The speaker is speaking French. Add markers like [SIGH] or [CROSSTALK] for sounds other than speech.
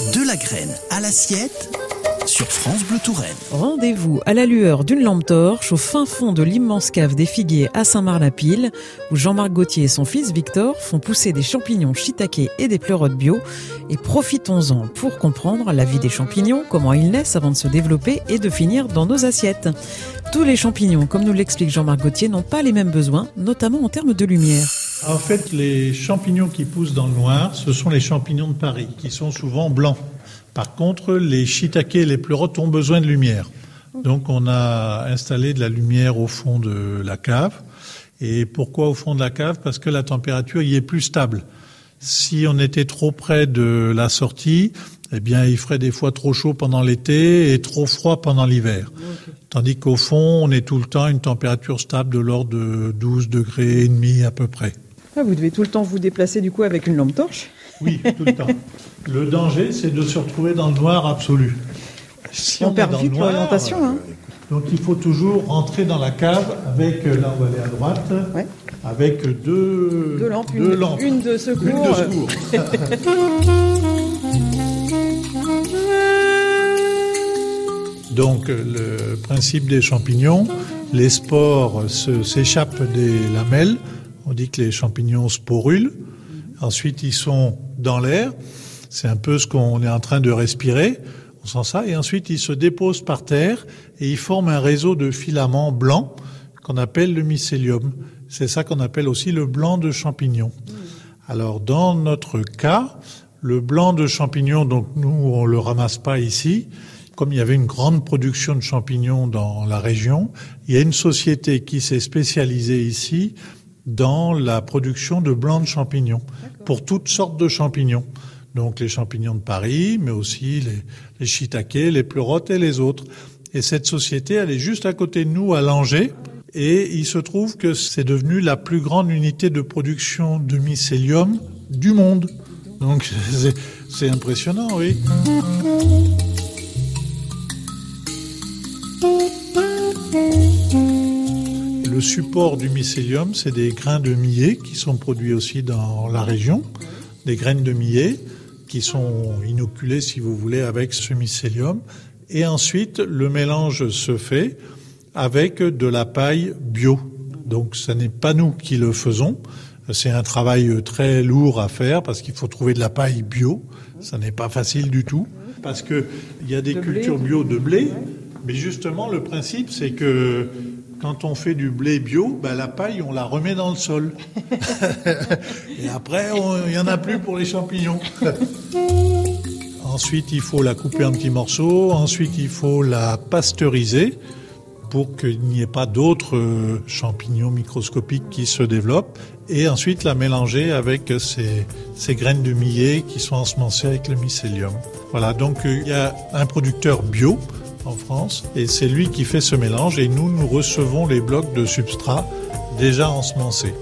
De la graine à l'assiette sur France Bleu Touraine. Rendez-vous à la lueur d'une lampe torche au fin fond de l'immense cave des figuiers à Saint-Marc-la-Pile où Jean-Marc Gauthier et son fils Victor font pousser des champignons shiitake et des pleurotes bio et profitons-en pour comprendre la vie des champignons, comment ils naissent avant de se développer et de finir dans nos assiettes. Tous les champignons, comme nous l'explique Jean-Marc Gauthier, n'ont pas les mêmes besoins, notamment en termes de lumière. En fait, les champignons qui poussent dans le noir, ce sont les champignons de Paris, qui sont souvent blancs. Par contre, les shiitake et les pleurotes ont besoin de lumière. Donc on a installé de la lumière au fond de la cave. Et pourquoi au fond de la cave? Parce que la température y est plus stable. Si on était trop près de la sortie, eh bien, il ferait des fois trop chaud pendant l'été et trop froid pendant l'hiver. Tandis qu'au fond, on est tout le temps à une température stable de l'ordre de 12 degrés et demi à peu près. Ah, vous devez tout le temps vous déplacer du coup avec une lampe torche Oui, tout le temps. Le danger, c'est de se retrouver dans le noir absolu. Si on, perd vite l'orientation. Hein. Donc il faut toujours rentrer dans la cave avec, euh, là on va aller à droite, avec deux, deux lampes, une, de secours. Une de secours. [LAUGHS] Donc le principe des champignons, les spores s'échappent des lamelles, on dit que les champignons sporulent, ensuite ils sont dans l'air, c'est un peu ce qu'on est en train de respirer. On sent ça. Et ensuite, ils se déposent par terre et ils forment un réseau de filaments blancs qu'on appelle le mycélium. C'est ça qu'on appelle aussi le blanc de champignon. Alors, dans notre cas, le blanc de champignon, donc nous, on le ramasse pas ici. Comme il y avait une grande production de champignons dans la région, il y a une société qui s'est spécialisée ici dans la production de blanc de champignons pour toutes sortes de champignons donc les champignons de Paris, mais aussi les, les shiitake, les pleurotes et les autres. Et cette société, elle est juste à côté de nous, à Langeais, et il se trouve que c'est devenu la plus grande unité de production de mycélium du monde. Donc [LAUGHS] c'est impressionnant, oui. Le support du mycélium, c'est des grains de millet qui sont produits aussi dans la région, des graines de millet qui sont inoculés, si vous voulez, avec ce mycélium. Et ensuite, le mélange se fait avec de la paille bio. Donc, ce n'est pas nous qui le faisons. C'est un travail très lourd à faire parce qu'il faut trouver de la paille bio. Ça n'est pas facile du tout parce que il y a des cultures bio de blé, mais justement le principe c'est que quand on fait du blé bio, ben, la paille, on la remet dans le sol. [LAUGHS] Et après, il n'y en a plus pour les champignons. [LAUGHS] Ensuite, il faut la couper en petits morceaux. Ensuite, il faut la pasteuriser pour qu'il n'y ait pas d'autres euh, champignons microscopiques qui se développent. Et ensuite, la mélanger avec ces, ces graines de millet qui sont ensemencées avec le mycélium. Voilà, donc euh, il y a un producteur bio en France et c'est lui qui fait ce mélange et nous, nous recevons les blocs de substrat déjà ensemencés.